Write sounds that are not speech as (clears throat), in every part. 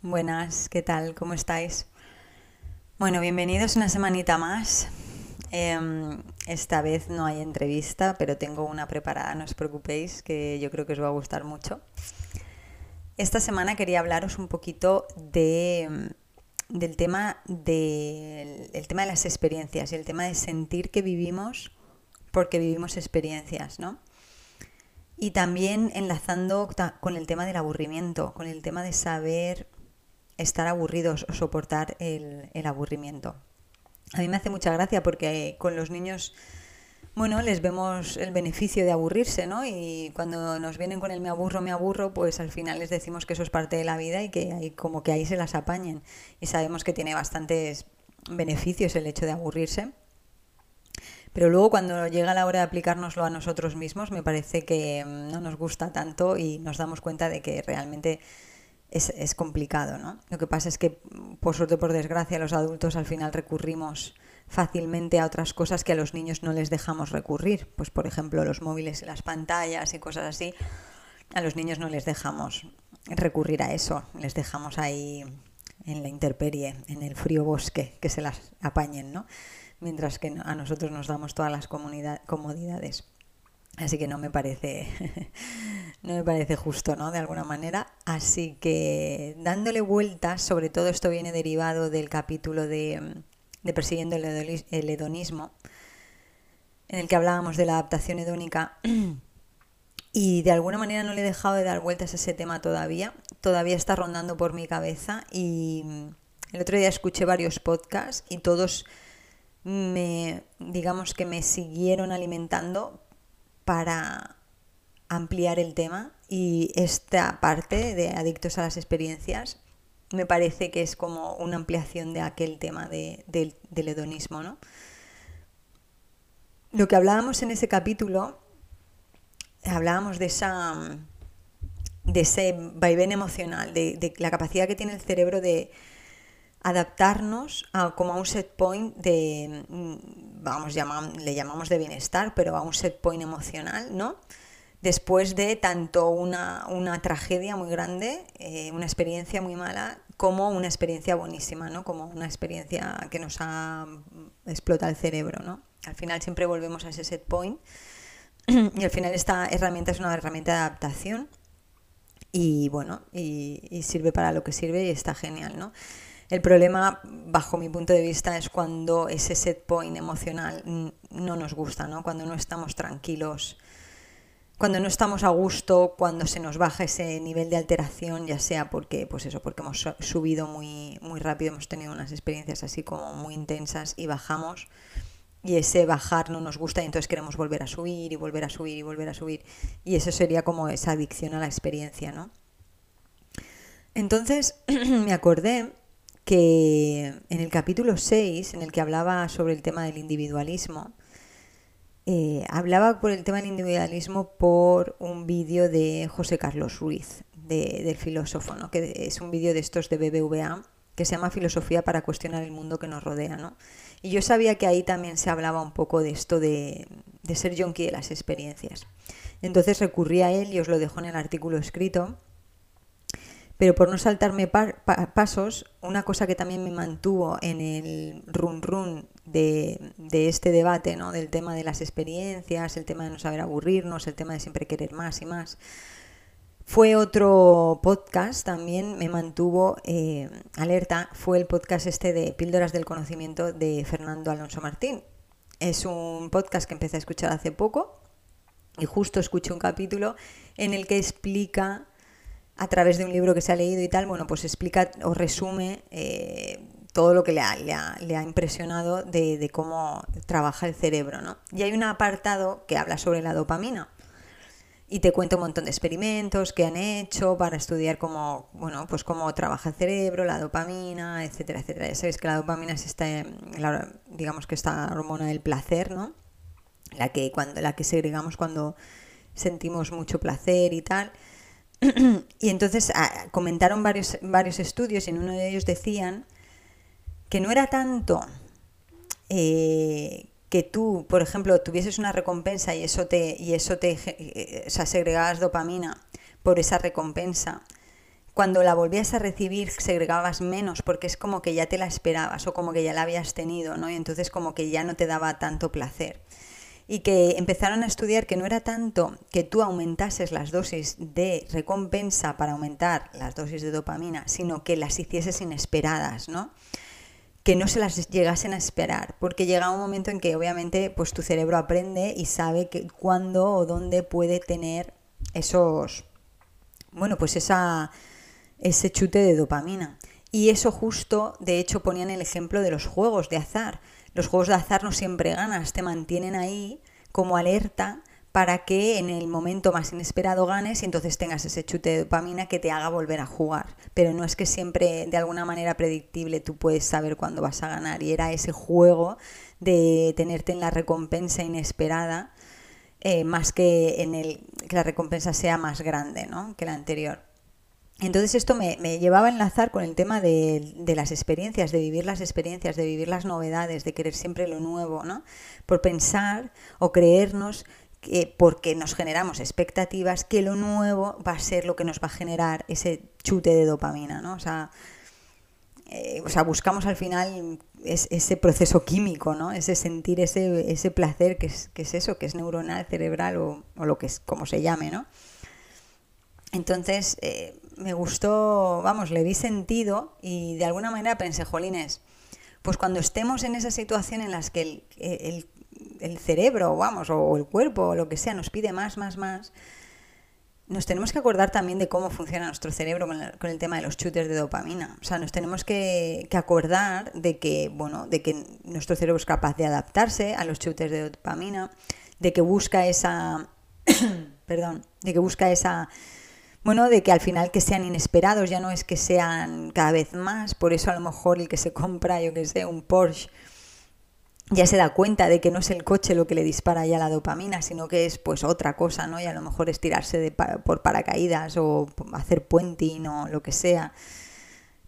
Buenas, ¿qué tal? ¿Cómo estáis? Bueno, bienvenidos una semanita más. Em, esta vez no hay entrevista, pero tengo una preparada, no os preocupéis, que yo creo que os va a gustar mucho. Esta semana quería hablaros un poquito de, del tema de, el tema de las experiencias y el tema de sentir que vivimos porque vivimos experiencias, ¿no? Y también enlazando con el tema del aburrimiento, con el tema de saber estar aburridos o soportar el, aburrimiento. A mí me hace mucha gracia porque con los niños, bueno, les vemos el beneficio de aburrirse, ¿no? Y cuando nos vienen con el me aburro, me aburro, pues al final les decimos que eso es parte de la vida y que hay, como que ahí se las apañen. Y sabemos que tiene bastantes beneficios el hecho de aburrirse. Pero luego cuando llega la hora de aplicárnoslo a nosotros mismos, me parece que no nos gusta tanto y nos damos cuenta de que realmente es, complicado, ¿no? Lo que pasa es que, por suerte por desgracia, los adultos al final recurrimos fácilmente a otras cosas que a los niños no les dejamos recurrir. Pues, por ejemplo, los móviles y las pantallas y cosas así. A los niños no les dejamos recurrir a eso. Les dejamos ahí en la intemperie, en el frío bosque, que se las apañen, ¿no? Mientras que a nosotros nos damos todas las comodidades. Así que no me parece, (laughs) no me parece justo, ¿no? De alguna manera. Así que dándole vueltas, sobre todo esto viene derivado del capítulo de, Persiguiendo el, hedonismo, en el que hablábamos de la adaptación hedónica. (clears throat) Y de alguna manera no le he dejado de dar vueltas a ese tema todavía. Todavía está rondando por mi cabeza. Y el otro día escuché varios podcasts y todos me, digamos que me siguieron alimentando para ampliar el tema y esta parte de adictos a las experiencias me parece que es como una ampliación de aquel tema del hedonismo. ¿no? Lo que hablábamos en ese capítulo, hablábamos de esa de ese vaivén emocional, de la capacidad que tiene el cerebro de, adaptarnos a, como a un set point de, vamos, le llamamos de bienestar, pero a un set point emocional, ¿no? Después de tanto una, tragedia muy grande, eh, una experiencia muy mala, como una experiencia buenísima, ¿no? Como una experiencia que nos ha explota el cerebro, ¿no? Al final siempre volvemos a ese set point (clears throat) y al final esta herramienta es una herramienta de adaptación y bueno, y sirve para lo que sirve y está genial, ¿no? El problema, bajo mi punto de vista, es cuando ese set point emocional no nos gusta, ¿no? Cuando no estamos tranquilos, cuando no estamos a gusto, cuando se nos baja ese nivel de alteración, ya sea porque, pues eso, porque hemos subido muy, muy rápido, hemos tenido unas experiencias así como muy intensas y bajamos y ese bajar no nos gusta y entonces queremos volver a subir y volver a subir y volver a subir y eso sería como esa adicción a la experiencia, ¿no? Entonces (clears throat) me acordé que en el capítulo 6, en el que hablaba sobre el tema del individualismo, eh, hablaba por el tema del individualismo por un vídeo de José Carlos Ruiz, del filósofo, ¿no? que es un vídeo de estos de BBVA, que se llama Filosofía para cuestionar el mundo que nos rodea. ¿no? Y yo sabía que ahí también se hablaba un poco de esto de, de ser yonki de las experiencias. Entonces recurrí a él y os lo dejo en el artículo escrito pero por no saltarme pasos, una cosa que también me mantuvo en el run run de, este debate, ¿no? del tema de las experiencias, el tema de no saber aburrirnos, el tema de siempre querer más y más, fue otro podcast, también me mantuvo eh, alerta, fue el podcast este de Píldoras del Conocimiento de Fernando Alonso Martín. Es un podcast que empecé a escuchar hace poco y justo escuché un capítulo en el que explica a través de un libro que se ha leído y tal, bueno, pues explica o resume eh, todo lo que le ha, le ha, impresionado de, cómo trabaja el cerebro, ¿no? Y hay un apartado que habla sobre la dopamina y te cuenta un montón de experimentos que han hecho para estudiar cómo, bueno, pues cómo trabaja el cerebro, la dopamina, etcétera, etcétera. Ya sabéis que la dopamina es esta, digamos que esta hormona del placer, ¿no? La que, cuando, la que segregamos cuando sentimos mucho placer y tal (clears throat) y entonces ah, comentaron varios, varios estudios y en uno de ellos decían que no era tanto eh, que tú, por ejemplo, tuvieses una recompensa y eso te, y eso te, eh, o sea, segregabas dopamina por esa recompensa, cuando la volvías a recibir segregabas menos porque es como que ya te la esperabas o como que ya la habías tenido, ¿no? Y entonces como que ya no te daba tanto placer. Y que empezaron a estudiar que no era tanto que tú aumentases las dosis de recompensa para aumentar las dosis de dopamina, sino que las hicieses inesperadas, ¿no? que no se las llegasen a esperar, porque llega un momento en que obviamente pues tu cerebro aprende y sabe que cuándo o dónde puede tener esos bueno, pues esa ese chute de dopamina. Y eso justo, de hecho, ponían el ejemplo de los juegos de azar. Los juegos de azar no siempre ganas, te mantienen ahí como alerta para que en el momento más inesperado ganes y entonces tengas ese chute de dopamina que te haga volver a jugar. Pero no es que siempre de alguna manera predictible tú puedes saber cuándo vas a ganar y era ese juego de tenerte en la recompensa inesperada eh, más que en el que la recompensa sea más grande ¿no? que la anterior. Entonces esto me, llevaba a enlazar con el tema de, las experiencias, de vivir las experiencias, de vivir las novedades, de querer siempre lo nuevo, ¿no? Por pensar o creernos que porque nos generamos expectativas que lo nuevo va a ser lo que nos va a generar ese chute de dopamina, ¿no? O sea, eh, o sea buscamos al final ese proceso químico, ¿no? Ese sentir ese, ese placer que es, que es eso, que es neuronal, cerebral o, o lo que es, como se llame, ¿no? Entonces, eh, me gustó, vamos, le vi sentido y de alguna manera pensé, jolines, pues cuando estemos en esa situación en las que el, el, cerebro, vamos, o el cuerpo, o lo que sea, nos pide más, más, más, nos tenemos que acordar también de cómo funciona nuestro cerebro con el, tema de los chutes de dopamina. O sea, nos tenemos que, que, acordar de que, bueno, de que nuestro cerebro es capaz de adaptarse a los chutes de dopamina, de que busca esa, (coughs) perdón, de que busca esa bueno, de que al final que sean inesperados, ya no es que sean cada vez más, por eso a lo mejor el que se compra, yo que sé, un Porsche, ya se da cuenta de que no es el coche lo que le dispara ya la dopamina, sino que es pues otra cosa, ¿no? Y a lo mejor es tirarse de, por paracaídas o hacer puenting o lo que sea,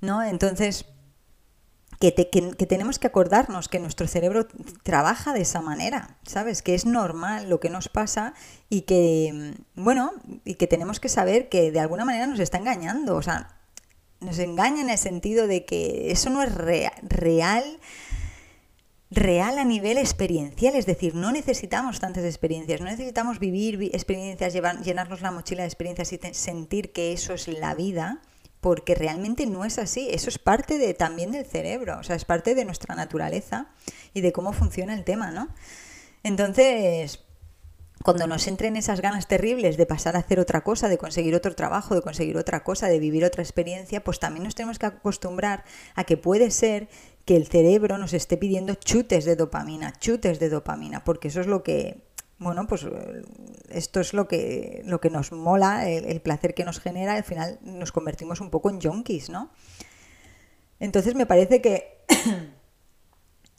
¿no? Entonces, que, tenemos que acordarnos que nuestro cerebro trabaja de esa manera, ¿sabes? Que es normal lo que nos pasa y que, bueno, y que tenemos que saber que de alguna manera nos está engañando, o sea, nos engaña en el sentido de que eso no es real real a nivel experiencial, es decir, no necesitamos tantas experiencias, no necesitamos vivir experiencias, llenarnos la mochila de experiencias y sentir que eso es la vida, porque realmente no es así. Eso es parte de, también del cerebro, o sea, es parte de nuestra naturaleza y de cómo funciona el tema, ¿no? Entonces, cuando nos entren esas ganas terribles de pasar a hacer otra cosa, de conseguir otro trabajo, de conseguir otra cosa, de vivir otra experiencia, pues también nos tenemos que acostumbrar a que puede ser que el cerebro nos esté pidiendo chutes de dopamina, chutes de dopamina, porque eso es lo que bueno, pues eh, esto es lo que, lo que nos mola, el, placer que nos genera, al final nos convertimos un poco en junkies, ¿no? Entonces me parece que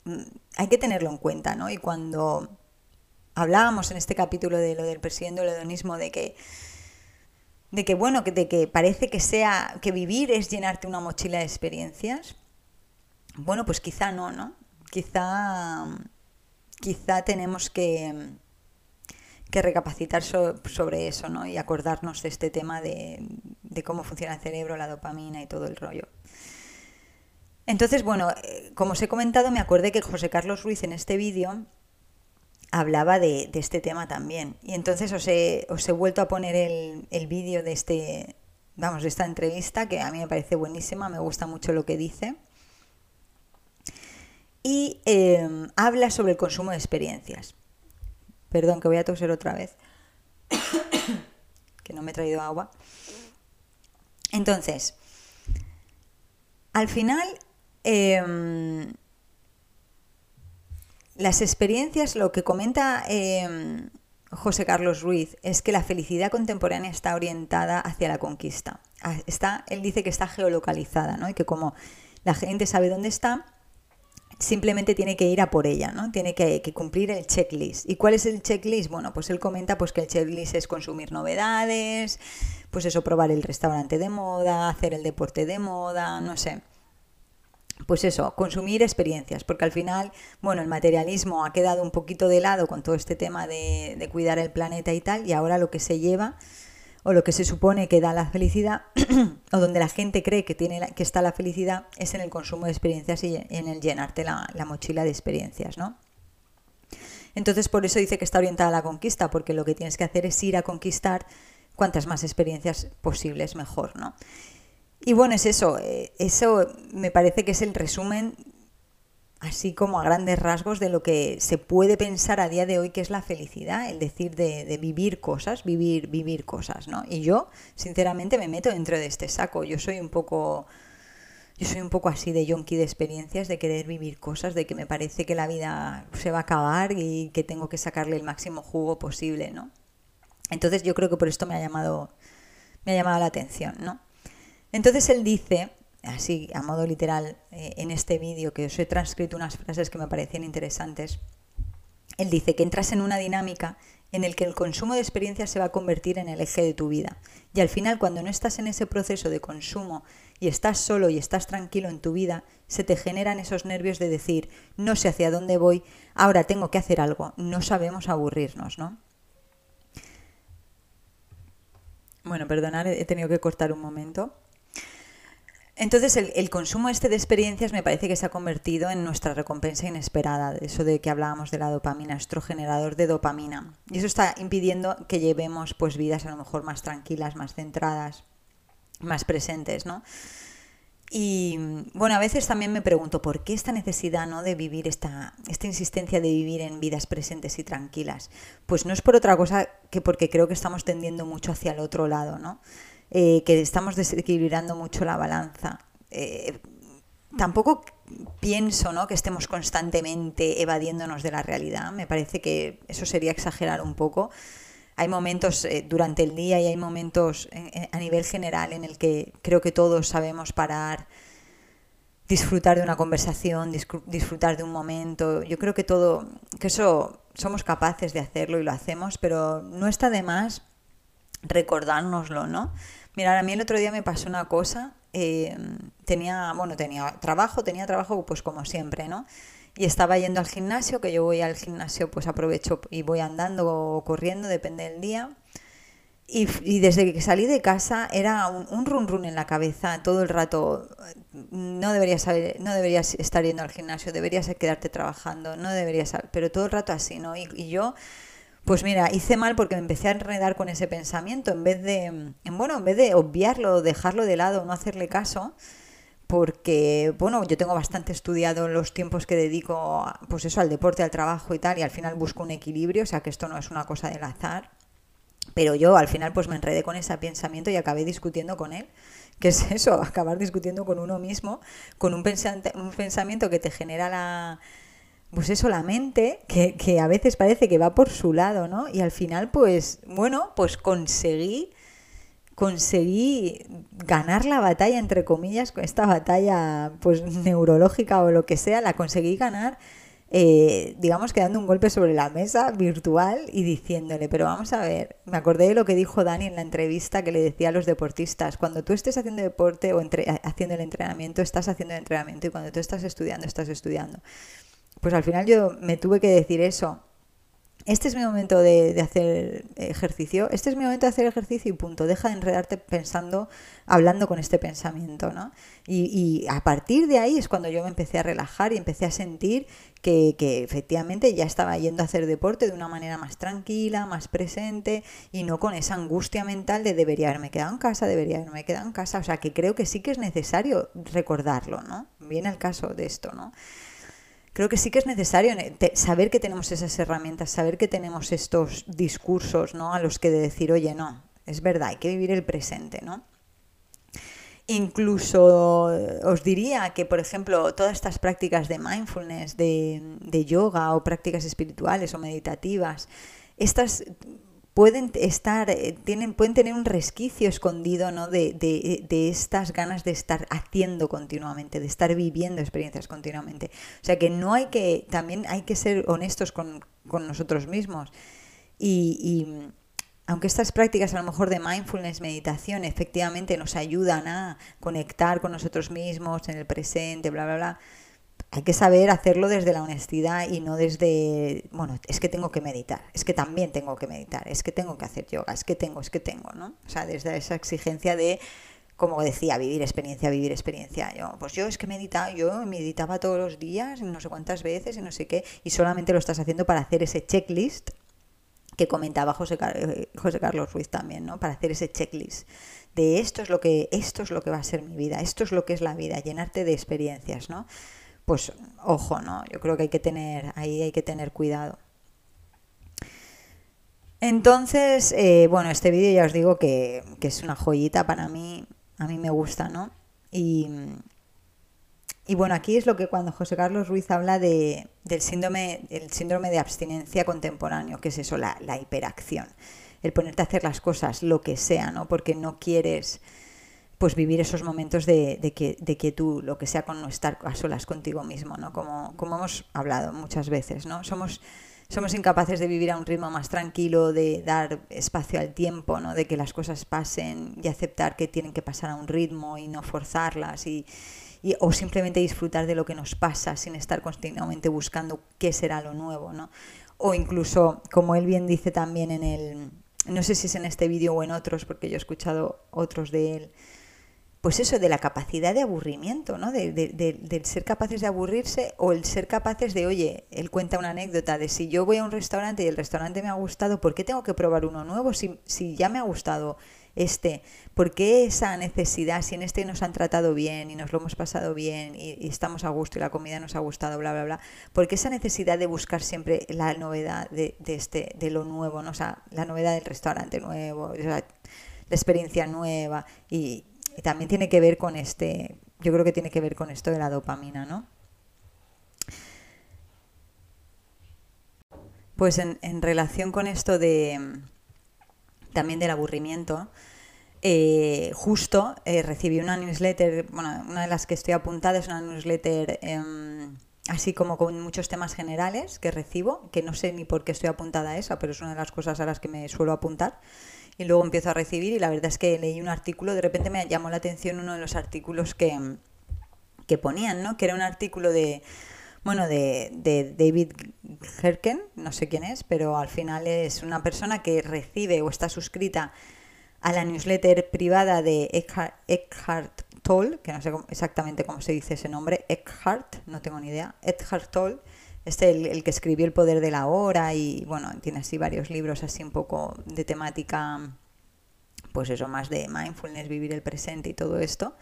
(clears throat) hay que tenerlo en cuenta, ¿no? Y cuando hablábamos en este capítulo de lo del presidente del hedonismo, de que, de que bueno, de que parece que sea, que vivir es llenarte una mochila de experiencias, bueno, pues quizá no, ¿no? Quizá, quizá tenemos que recapacitar sobre eso ¿no? y acordarnos de este tema de, cómo funciona el cerebro, la dopamina y todo el rollo. Entonces, bueno, eh, como os he comentado, me acordé que José Carlos Ruiz en este vídeo hablaba de, este tema también. Y entonces os he, os he vuelto a poner el, vídeo de este, vamos, de esta entrevista, que a mí me parece buenísima, me gusta mucho lo que dice. Y eh, habla sobre el consumo de experiencias. Perdón, que voy a toser otra vez. (coughs) que no me he traído agua. Entonces, al final, em, las experiencias, lo que comenta em, José Carlos Ruiz, es que la felicidad contemporánea está orientada hacia la conquista. Ah, está, él dice que está geolocalizada, ¿no? Y que como la gente sabe dónde está, simplemente tiene que ir a por ella, ¿no? Tiene que, cumplir el checklist. ¿Y cuál es el checklist? Bueno, pues él comenta pues que el checklist es consumir novedades, pues eso, probar el restaurante de moda, hacer el deporte de moda, no sé. pues eso, consumir experiencias, porque al final, bueno, el materialismo ha quedado un poquito de lado con todo este tema de, de cuidar el planeta y tal, y ahora lo que se lleva o lo que se supone que da la felicidad, (clears throat) o donde la gente cree que, tiene que está la felicidad, es en el consumo de experiencias y en el llenarte la, la mochila de experiencias, ¿no? Entonces, por eso dice que está orientada a la conquista, porque lo que tienes que hacer es ir a conquistar cuantas más experiencias posibles mejor, ¿no? Y bueno, es eso, eh, eso me parece que es el resumen así como a grandes rasgos de lo que se puede pensar a día de hoy que es la felicidad, el decir de, vivir cosas, vivir, vivir cosas, ¿no? Y yo, sinceramente, me meto dentro de este saco. Yo soy un poco. Yo soy un poco así de yonki de experiencias, de querer vivir cosas, de que me parece que la vida se va a acabar y que tengo que sacarle el máximo jugo posible, ¿no? Entonces yo creo que por esto me ha llamado, me ha llamado la atención, ¿no? Entonces él dice, así a modo literal, eh, en este vídeo que os he transcrito unas frases que me parecían interesantes, él dice que entras en una dinámica en el que el consumo de experiencias se va a convertir en el eje de tu vida. Y al final, cuando no estás en ese proceso de consumo y estás solo y estás tranquilo en tu vida, se te generan esos nervios de decir, no sé hacia dónde voy, ahora tengo que hacer algo, no sabemos aburrirnos, ¿no? Bueno, perdonad, he tenido que cortar un momento. Entonces, el, consumo este de experiencias me parece que se ha convertido en nuestra recompensa inesperada, eso de que hablábamos de la dopamina, nuestro generador de dopamina. Y eso está impidiendo que llevemos pues vidas a lo mejor más tranquilas, más centradas, más presentes, ¿no? Y bueno, a veces también me pregunto por qué esta necesidad ¿no? de vivir, esta, esta insistencia de vivir en vidas presentes y tranquilas. Pues no es por otra cosa que porque creo que estamos tendiendo mucho hacia el otro lado, ¿no? Eh, que estamos desequilibrando mucho la balanza. Eh, tampoco pienso ¿no? que estemos constantemente evadiéndonos de la realidad. Me parece que eso sería exagerar un poco hay momentos eh, durante el día y hay momentos a nivel general en el que creo que todos sabemos parar, disfrutar de una conversación, disfrutar de un momento. Yo creo que todo, que eso somos capaces de hacerlo y lo hacemos, pero no está de más recordárnoslo, ¿no? Mira, a mí el otro día me pasó una cosa, eh, tenía, bueno, tenía trabajo, tenía trabajo pues como siempre, ¿no? y estaba yendo al gimnasio, que yo voy al gimnasio, pues aprovecho y voy andando o corriendo, depende del día. Y, desde que salí de casa era un, run run en la cabeza todo el rato. No deberías, saber, no deberías estar yendo al gimnasio, deberías quedarte trabajando, no deberías, pero todo el rato así, ¿no? Y yo, pues mira, hice mal porque me empecé a enredar con ese pensamiento en vez de, en, bueno, en vez de obviarlo, dejarlo de lado, no hacerle caso porque, bueno, yo tengo bastante estudiado los tiempos que dedico, pues eso, al deporte, al trabajo y tal, y al final busco un equilibrio, o sea que esto no es una cosa del azar. Pero yo al final pues me enredé con ese pensamiento y acabé discutiendo con él. ¿Qué es eso? (laughs) Acabar discutiendo con uno mismo, con un, un pensamiento que te genera la, pues eso, la mente, que, que, a veces parece que va por su lado, ¿no? Y al final, pues, bueno, pues conseguí conseguí ganar la batalla, entre comillas, con esta batalla pues neurológica o lo que sea, la conseguí ganar, eh, digamos que dando un golpe sobre la mesa virtual y diciéndole, pero vamos a ver, me acordé de lo que dijo Dani en la entrevista que le decía a los deportistas, cuando tú estés haciendo deporte o entre, haciendo el entrenamiento, estás haciendo el entrenamiento y cuando tú estás estudiando, estás estudiando. Pues al final yo me tuve que decir eso, este es mi momento de, hacer ejercicio, este es mi momento de hacer ejercicio y punto. Deja de enredarte pensando, hablando con este pensamiento, ¿no? Y, a partir de ahí es cuando yo me empecé a relajar y empecé a sentir que, que, efectivamente ya estaba yendo a hacer deporte de una manera más tranquila, más presente y no con esa angustia mental de debería haberme quedado en casa, debería haberme quedado en casa. O sea, que creo que sí que es necesario recordarlo, ¿no? Viene el caso de esto, ¿no? Creo que sí que es necesario saber que tenemos esas herramientas, saber que tenemos estos discursos, ¿no? A los que de decir, oye, no, es verdad, hay que vivir el presente, ¿no? Incluso os diría que, por ejemplo, todas estas prácticas de mindfulness, de, de yoga o prácticas espirituales o meditativas, estas pueden estar, eh, tienen, pueden tener un resquicio escondido ¿no? de, de, estas ganas de estar haciendo continuamente, de estar viviendo experiencias continuamente. O sea que no hay que, también hay que ser honestos con, con nosotros mismos. Y, aunque estas prácticas a lo mejor de mindfulness, meditación, efectivamente nos ayudan a conectar con nosotros mismos en el presente, bla, bla, bla, hay que saber hacerlo desde la honestidad y no desde, bueno, es que tengo que meditar, es que también tengo que meditar, es que tengo que hacer yoga, es que tengo, es que tengo, ¿no? O sea, desde esa exigencia de, como decía, vivir experiencia, vivir experiencia. Yo, pues yo es que meditaba, yo meditaba todos los días, no sé cuántas veces y no sé qué, y solamente lo estás haciendo para hacer ese checklist que comentaba José, eh, José Carlos Ruiz también, ¿no? Para hacer ese checklist de esto es lo que esto es lo que va a ser mi vida, esto es lo que es la vida, llenarte de experiencias, ¿no? Pues ojo, ¿no? Yo creo que hay que tener, ahí hay que tener cuidado. Entonces, eh, bueno, este vídeo ya os digo que, es una joyita para mí, a mí me gusta, ¿no? Y, y bueno, aquí es lo que cuando José Carlos Ruiz habla de, del síndrome, el síndrome de abstinencia contemporáneo, que es eso, la, la hiperacción, el ponerte a hacer las cosas, lo que sea, ¿no? Porque no quieres pues vivir esos momentos de, de, que, de quietud, lo que sea con no estar a solas contigo mismo, ¿no? Como, como hemos hablado muchas veces, ¿no? Somos, somos incapaces de vivir a un ritmo más tranquilo, de dar espacio al tiempo, ¿no? De que las cosas pasen y aceptar que tienen que pasar a un ritmo y no forzarlas y, y, o simplemente disfrutar de lo que nos pasa sin estar continuamente buscando qué será lo nuevo, ¿no? O incluso, como él bien dice también en el, no sé si es en este vídeo o en otros, porque yo he escuchado otros de él, pues eso, de la capacidad de aburrimiento, ¿no? De, del ser capaces de aburrirse o el ser capaces de, oye, él cuenta una anécdota de si yo voy a un restaurante y el restaurante me ha gustado, ¿por qué tengo que probar uno nuevo si, ya me ha gustado este? ¿Por qué esa necesidad, si en este nos han tratado bien y nos lo hemos pasado bien y, estamos a gusto y la comida nos ha gustado, bla, bla, bla? ¿Por qué esa necesidad de buscar siempre la novedad de, este, de lo nuevo, ¿no? O sea, la novedad del restaurante nuevo, la experiencia nueva y y también tiene que ver con este, yo creo que tiene que ver con esto de la dopamina, ¿no? Pues en, relación con esto de también del aburrimiento, eh, justo eh, recibí una newsletter, bueno, una de las que estoy apuntada es una newsletter em, así como con muchos temas generales que recibo, que no sé ni por qué estoy apuntada a esa, pero es una de las cosas a las que me suelo apuntar y luego empiezo a recibir y la verdad es que leí un artículo, de repente me llamó la atención uno de los artículos que, que ponían, ¿no? Que era un artículo de, bueno, de, de David Herken, no sé quién es, pero al final es una persona que recibe o está suscrita a la newsletter privada de Eckhart, Tolle, que no sé exactamente cómo se dice ese nombre, Eckhart, no tengo ni idea, Eckhart Tolle, este el, el, que escribió El poder de la hora y bueno, tiene así varios libros así un poco de temática, pues eso, más de mindfulness, vivir el presente y todo esto.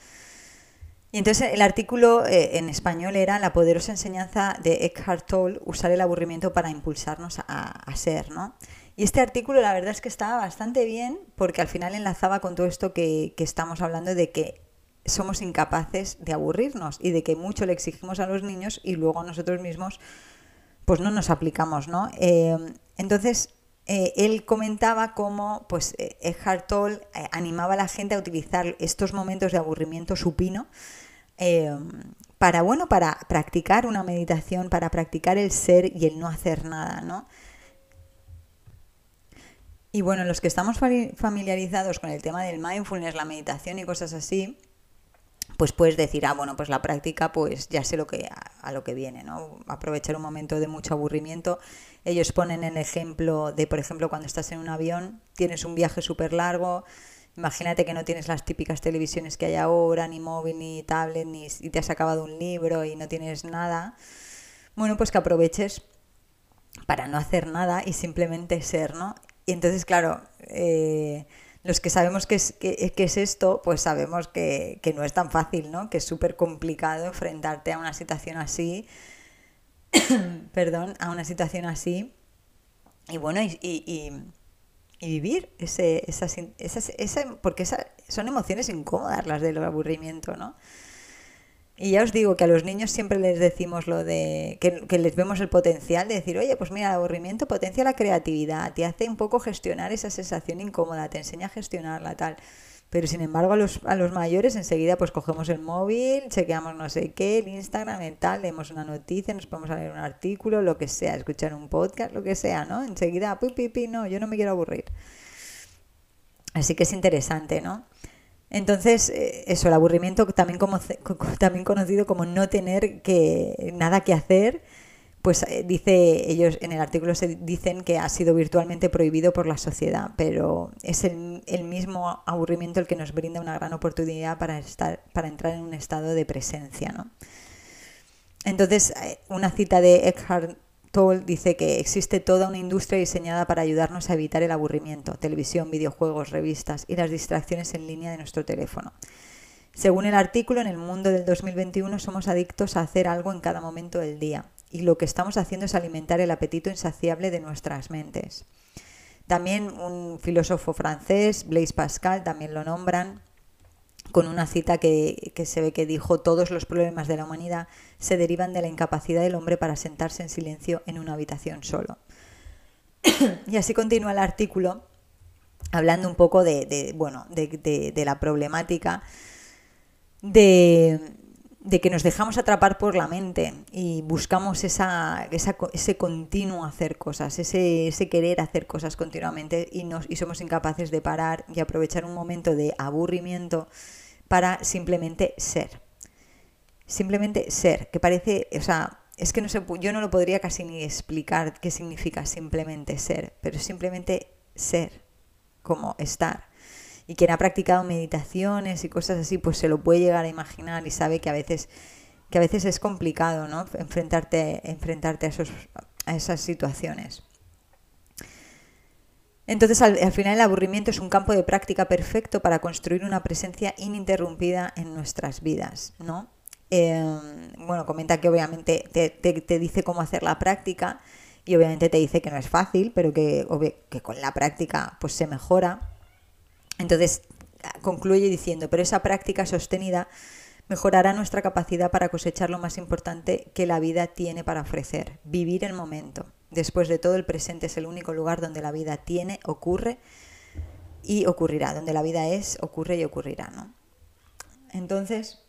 Y entonces el artículo eh, en español era La poderosa enseñanza de Eckhart Tolle, usar el aburrimiento para impulsarnos a, ser, ¿no? Y este artículo la verdad es que estaba bastante bien porque al final enlazaba con todo esto que, que estamos hablando de que somos incapaces de aburrirnos y de que mucho le exigimos a los niños y luego a nosotros mismos pues no nos aplicamos, ¿no? Eh, entonces, eh, él comentaba cómo pues, eh, Eckhart Tolle animaba a la gente a utilizar estos momentos de aburrimiento supino para, bueno, para practicar una meditación, para practicar el ser y el no hacer nada, ¿no? Y bueno, los que estamos familiarizados con el tema del mindfulness, la meditación y cosas así, pues puedes decir, ah, bueno, pues la práctica, pues ya sé lo que, a, lo que viene, ¿no? Aprovechar un momento de mucho aburrimiento. Ellos ponen el ejemplo de, por ejemplo, cuando estás en un avión, tienes un viaje súper largo, imagínate que no tienes las típicas televisiones que hay ahora, ni móvil, ni tablet, ni y te has acabado un libro y no tienes nada. Bueno, pues que aproveches para no hacer nada y simplemente ser, ¿no? Y entonces, claro, eh, los que sabemos qué es, qué, es esto, pues sabemos que, no es tan fácil, ¿no? Que es súper complicado enfrentarte a una situación así, (coughs) perdón, a una situación así, y bueno, y, y, vivir ese, esas, esas, porque son emociones incómodas las del aburrimiento, ¿no? Y ya os digo que a los niños siempre les decimos lo de que, les vemos el potencial de decir, oye, pues mira, el aburrimiento potencia la creatividad, te hace un poco gestionar esa sensación incómoda, te enseña a gestionarla, tal. Pero sin embargo a los, a los mayores enseguida pues cogemos el móvil, chequeamos no sé qué, el Instagram, el tal, leemos una noticia, nos podemos leer un artículo, lo que sea, escuchar un podcast, lo que sea, ¿no? Enseguida, pi, pi, pi, no, yo no me quiero aburrir. Así que es interesante, ¿no? Entonces, eh, eso, el aburrimiento también, como, también conocido como no tener que, nada que hacer, pues eh, dice ellos en el artículo se dicen que ha sido virtualmente prohibido por la sociedad, pero es el, el, mismo aburrimiento el que nos brinda una gran oportunidad para estar, para entrar en un estado de presencia, ¿no? Entonces, eh, una cita de Eckhart Tolle dice que existe toda una industria diseñada para ayudarnos a evitar el aburrimiento, televisión, videojuegos, revistas y las distracciones en línea de nuestro teléfono. Según el artículo, en el mundo del 2021 somos adictos a hacer algo en cada momento del día y lo que estamos haciendo es alimentar el apetito insaciable de nuestras mentes. También un filósofo francés, Blaise Pascal, también lo nombran, con una cita que, que, se ve que dijo todos los problemas de la humanidad se derivan de la incapacidad del hombre para sentarse en silencio en una habitación solo. (clears throat) y así continúa el artículo hablando un poco de, bueno, de, de la problemática de, de que nos dejamos atrapar por la mente y buscamos esa, ese continuo hacer cosas, ese, ese, querer hacer cosas continuamente y, nos, y somos incapaces de parar y aprovechar un momento de aburrimiento para simplemente ser. Simplemente ser, que parece, o sea, es que no sé, yo no lo podría casi ni explicar qué significa simplemente ser, pero simplemente ser, como estar y quien ha practicado meditaciones y cosas así, pues se lo puede llegar a imaginar y sabe que a veces, que a veces es complicado, ¿no? Enfrentarte, enfrentarte a, esos, a esas situaciones. Entonces, al, final, el aburrimiento es un campo de práctica perfecto para construir una presencia ininterrumpida en nuestras vidas, ¿no? Em, bueno, comenta que obviamente te, te, dice cómo hacer la práctica y obviamente te dice que no es fácil, pero que, que con la práctica pues se mejora. Entonces, concluye diciendo, pero esa práctica sostenida mejorará nuestra capacidad para cosechar lo más importante que la vida tiene para ofrecer, vivir el momento. Después de todo, el presente es el único lugar donde la vida tiene, ocurre y ocurrirá, donde la vida es, ocurre y ocurrirá, ¿no? Entonces,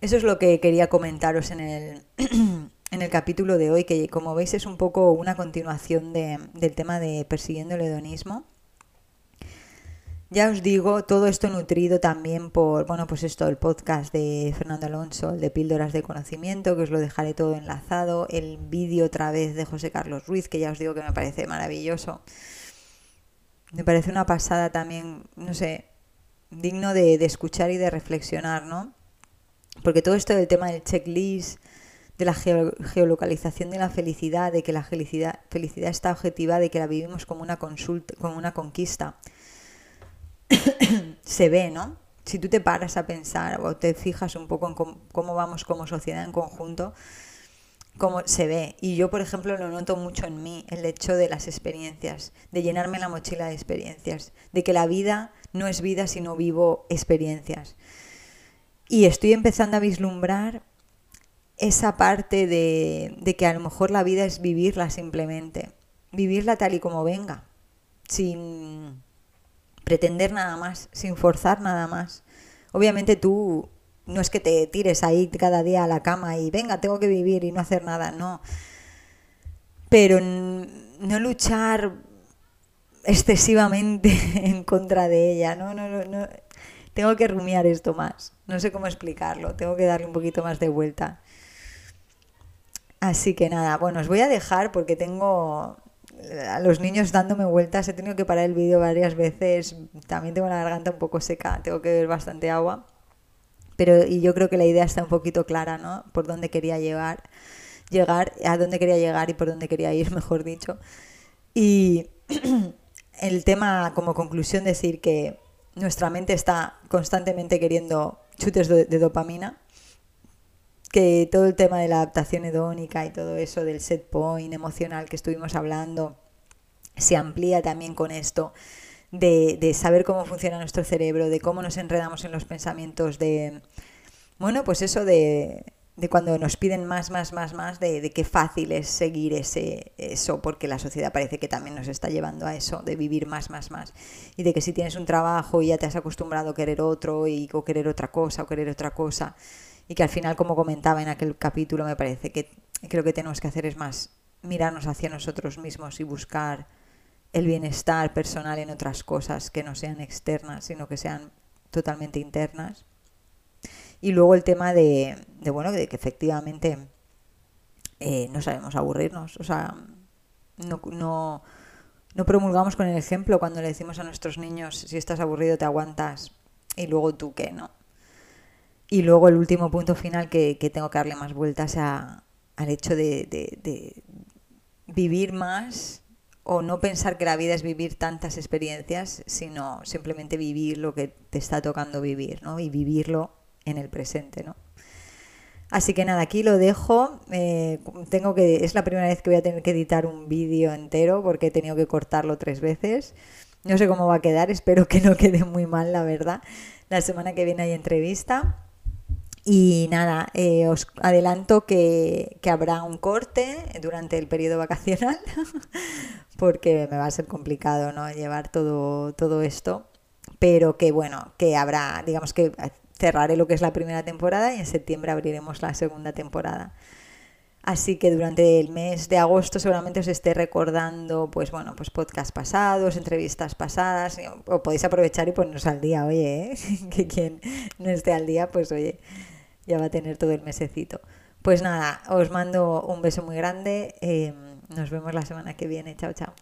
eso es lo que quería comentaros en el (clears throat) en el capítulo de hoy, que como veis es un poco una continuación del tema de persiguiendo el hedonismo. Ya os digo, todo esto nutrido también por, bueno, pues esto, el podcast de Fernando Alonso, el de Píldoras de Conocimiento, que os lo dejaré todo enlazado, el vídeo otra vez de José Carlos Ruiz, que ya os digo que me parece maravilloso. Me parece una pasada también, no sé, digno de, de escuchar y de reflexionar, ¿no? Porque todo esto del tema del checklist, de la geolocalización de la felicidad, de que la felicidad, felicidad está objetiva, de que la vivimos como una, consulta, como una conquista. (coughs) Se ve, ¿no? Si tú te paras a pensar o te fijas un poco en cómo, vamos como sociedad en conjunto, cómo se ve. Y yo, por ejemplo, lo noto mucho en mí, el hecho de las experiencias, de llenarme la mochila de experiencias, de que la vida no es vida sino vivo experiencias. Y estoy empezando a vislumbrar esa parte de, que a lo mejor la vida es vivirla simplemente, vivirla tal y como venga, sin pretender nada más, sin forzar nada más. Obviamente tú no es que te tires ahí cada día a la cama y venga, tengo que vivir y no hacer nada, no. Pero no luchar excesivamente (laughs) en contra de ella, no, no, no, no. Tengo que rumiar esto más. No sé cómo explicarlo, tengo que darle un poquito más de vuelta. Así que nada, bueno, os voy a dejar porque tengo a los niños dándome vueltas, he tenido que parar el vídeo varias veces, también tengo la garganta un poco seca, tengo que beber bastante agua, pero y yo creo que la idea está un poquito clara, ¿no? Por dónde quería llegar, llegar, a dónde quería llegar y por dónde quería ir, (laughs) mejor dicho. Y (clears throat) el tema como conclusión decir que nuestra mente está constantemente queriendo chutes de dopamina que todo el tema de la adaptación hedónica y todo eso del set point emocional que estuvimos hablando se amplía también con esto de, de saber cómo funciona nuestro cerebro, de cómo nos enredamos en los pensamientos, de, bueno, pues eso de, de cuando nos piden más, más, más, más, de, qué fácil es seguir ese, eso, porque la sociedad parece que también nos está llevando a eso, de vivir más, más, más. Y de que si tienes un trabajo y ya te has acostumbrado a querer otro, y, o querer otra cosa, o querer otra cosa, y que al final, como comentaba en aquel capítulo, me parece que creo que tenemos que hacer es más mirarnos hacia nosotros mismos y buscar el bienestar personal en otras cosas que no sean externas, sino que sean totalmente internas. Y luego el tema de, bueno, de que efectivamente eh, no sabemos aburrirnos. O sea, no, no, no promulgamos con el ejemplo cuando le decimos a nuestros niños, si estás aburrido te aguantas y luego tú qué, ¿no? Y luego el último punto final que, tengo que darle más vueltas a, al hecho de, de, vivir más o no pensar que la vida es vivir tantas experiencias, sino simplemente vivir lo que te está tocando vivir, ¿no? Y vivirlo en el presente, ¿no? Así que nada, aquí lo dejo. Eh, tengo que, es la primera vez que voy a tener que editar un vídeo entero porque he tenido que cortarlo tres veces. No sé cómo va a quedar, espero que no quede muy mal, la verdad. La semana que viene hay entrevista. Y nada, eh, os adelanto que, que, habrá un corte durante el periodo vacacional, (laughs) porque me va a ser complicado ¿no? llevar todo, todo esto. Pero que bueno, que habrá, digamos que cerraré lo que es la primera temporada y en septiembre abriremos la segunda temporada. Así que durante el mes de agosto seguramente os esté recordando, pues bueno, pues podcast pasados, entrevistas pasadas, o podéis aprovechar y ponernos al día, oye, ¿eh? (laughs) que quien no esté al día, pues oye, ya va a tener todo el mesecito. Pues nada, os mando un beso muy grande, eh, nos vemos la semana que viene, chao, chao.